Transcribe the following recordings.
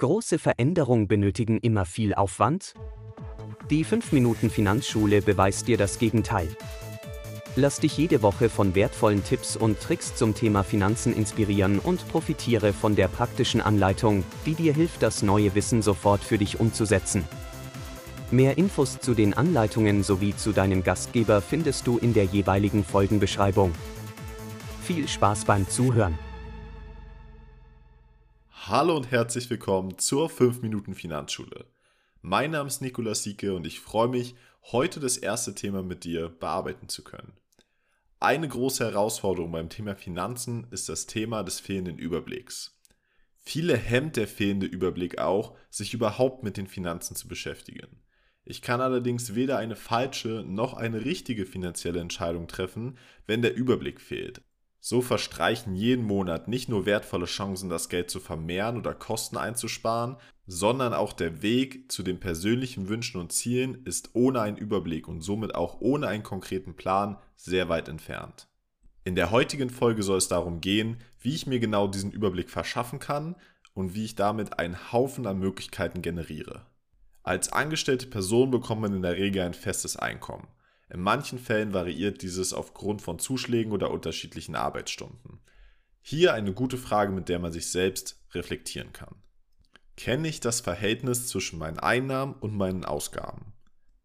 Große Veränderungen benötigen immer viel Aufwand? Die 5 Minuten Finanzschule beweist dir das Gegenteil. Lass dich jede Woche von wertvollen Tipps und Tricks zum Thema Finanzen inspirieren und profitiere von der praktischen Anleitung, die dir hilft, das neue Wissen sofort für dich umzusetzen. Mehr Infos zu den Anleitungen sowie zu deinem Gastgeber findest du in der jeweiligen Folgenbeschreibung. Viel Spaß beim Zuhören! Hallo und herzlich willkommen zur 5 Minuten Finanzschule. Mein Name ist Nikolaus Sieke und ich freue mich, heute das erste Thema mit dir bearbeiten zu können. Eine große Herausforderung beim Thema Finanzen ist das Thema des fehlenden Überblicks. Viele hemmt der fehlende Überblick auch, sich überhaupt mit den Finanzen zu beschäftigen. Ich kann allerdings weder eine falsche noch eine richtige finanzielle Entscheidung treffen, wenn der Überblick fehlt. So verstreichen jeden Monat nicht nur wertvolle Chancen, das Geld zu vermehren oder Kosten einzusparen, sondern auch der Weg zu den persönlichen Wünschen und Zielen ist ohne einen Überblick und somit auch ohne einen konkreten Plan sehr weit entfernt. In der heutigen Folge soll es darum gehen, wie ich mir genau diesen Überblick verschaffen kann und wie ich damit einen Haufen an Möglichkeiten generiere. Als angestellte Person bekommt man in der Regel ein festes Einkommen. In manchen Fällen variiert dieses aufgrund von Zuschlägen oder unterschiedlichen Arbeitsstunden. Hier eine gute Frage, mit der man sich selbst reflektieren kann. Kenne ich das Verhältnis zwischen meinen Einnahmen und meinen Ausgaben?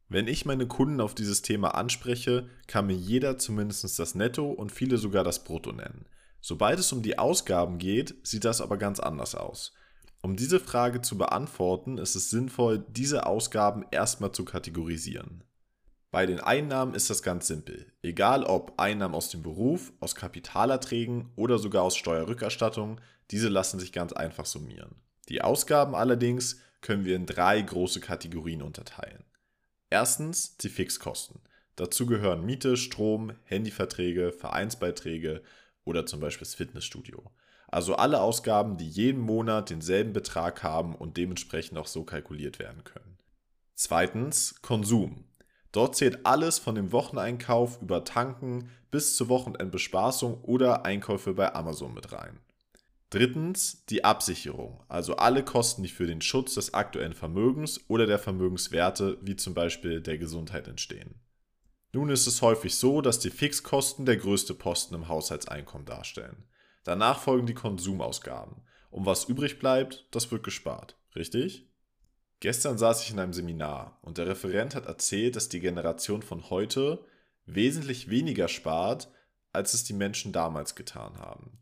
Wenn ich meine Kunden auf dieses Thema anspreche, kann mir jeder zumindest das Netto und viele sogar das Brutto nennen. Sobald es um die Ausgaben geht, sieht das aber ganz anders aus. Um diese Frage zu beantworten, ist es sinnvoll, diese Ausgaben erstmal zu kategorisieren. Bei den Einnahmen ist das ganz simpel. Egal ob Einnahmen aus dem Beruf, aus Kapitalerträgen oder sogar aus Steuerrückerstattung, diese lassen sich ganz einfach summieren. Die Ausgaben allerdings können wir in drei große Kategorien unterteilen. Erstens die Fixkosten. Dazu gehören Miete, Strom, Handyverträge, Vereinsbeiträge oder zum Beispiel das Fitnessstudio. Also alle Ausgaben, die jeden Monat denselben Betrag haben und dementsprechend auch so kalkuliert werden können. Zweitens Konsum. Dort zählt alles von dem Wocheneinkauf über Tanken bis zur Wochenendbespaßung oder Einkäufe bei Amazon mit rein. Drittens die Absicherung, also alle Kosten, die für den Schutz des aktuellen Vermögens oder der Vermögenswerte, wie zum Beispiel der Gesundheit, entstehen. Nun ist es häufig so, dass die Fixkosten der größte Posten im Haushaltseinkommen darstellen. Danach folgen die Konsumausgaben. Und was übrig bleibt, das wird gespart. Richtig? Gestern saß ich in einem Seminar und der Referent hat erzählt, dass die Generation von heute wesentlich weniger spart, als es die Menschen damals getan haben.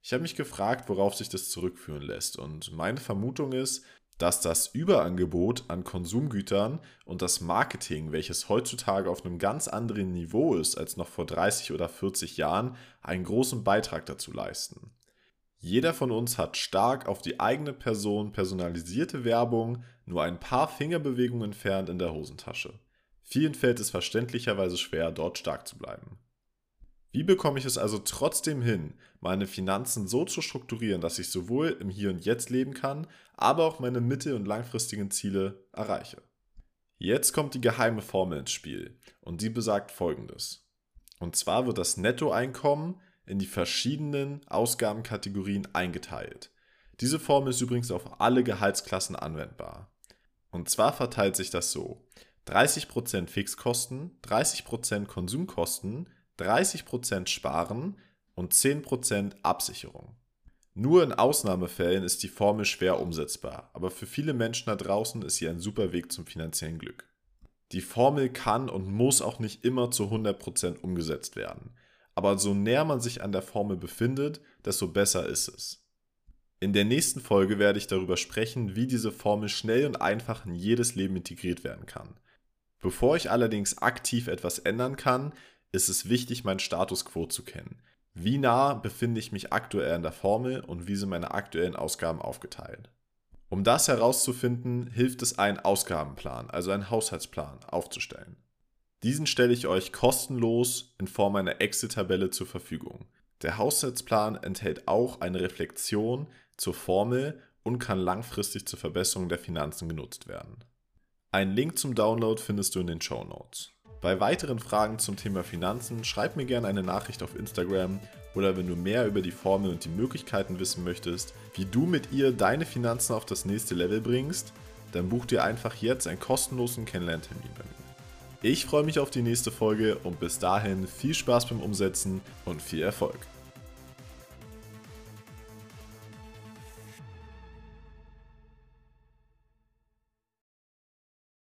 Ich habe mich gefragt, worauf sich das zurückführen lässt und meine Vermutung ist, dass das Überangebot an Konsumgütern und das Marketing, welches heutzutage auf einem ganz anderen Niveau ist als noch vor 30 oder 40 Jahren, einen großen Beitrag dazu leisten. Jeder von uns hat stark auf die eigene Person personalisierte Werbung nur ein paar Fingerbewegungen entfernt in der Hosentasche. Vielen fällt es verständlicherweise schwer, dort stark zu bleiben. Wie bekomme ich es also trotzdem hin, meine Finanzen so zu strukturieren, dass ich sowohl im Hier und Jetzt leben kann, aber auch meine mittel- und langfristigen Ziele erreiche? Jetzt kommt die geheime Formel ins Spiel und die besagt folgendes. Und zwar wird das Nettoeinkommen in die verschiedenen Ausgabenkategorien eingeteilt. Diese Formel ist übrigens auf alle Gehaltsklassen anwendbar. Und zwar verteilt sich das so. 30% Fixkosten, 30% Konsumkosten, 30% Sparen und 10% Absicherung. Nur in Ausnahmefällen ist die Formel schwer umsetzbar, aber für viele Menschen da draußen ist sie ein super Weg zum finanziellen Glück. Die Formel kann und muss auch nicht immer zu 100% umgesetzt werden aber so näher man sich an der Formel befindet, desto besser ist es. In der nächsten Folge werde ich darüber sprechen, wie diese Formel schnell und einfach in jedes Leben integriert werden kann. Bevor ich allerdings aktiv etwas ändern kann, ist es wichtig, meinen Status quo zu kennen. Wie nah befinde ich mich aktuell an der Formel und wie sind meine aktuellen Ausgaben aufgeteilt? Um das herauszufinden, hilft es, einen Ausgabenplan, also einen Haushaltsplan, aufzustellen. Diesen stelle ich euch kostenlos in Form einer Excel-Tabelle zur Verfügung. Der Haushaltsplan enthält auch eine Reflexion zur Formel und kann langfristig zur Verbesserung der Finanzen genutzt werden. Einen Link zum Download findest du in den Show Notes. Bei weiteren Fragen zum Thema Finanzen schreib mir gerne eine Nachricht auf Instagram oder wenn du mehr über die Formel und die Möglichkeiten wissen möchtest, wie du mit ihr deine Finanzen auf das nächste Level bringst, dann buch dir einfach jetzt einen kostenlosen Kennenlerntermin bei mir. Ich freue mich auf die nächste Folge und bis dahin viel Spaß beim Umsetzen und viel Erfolg.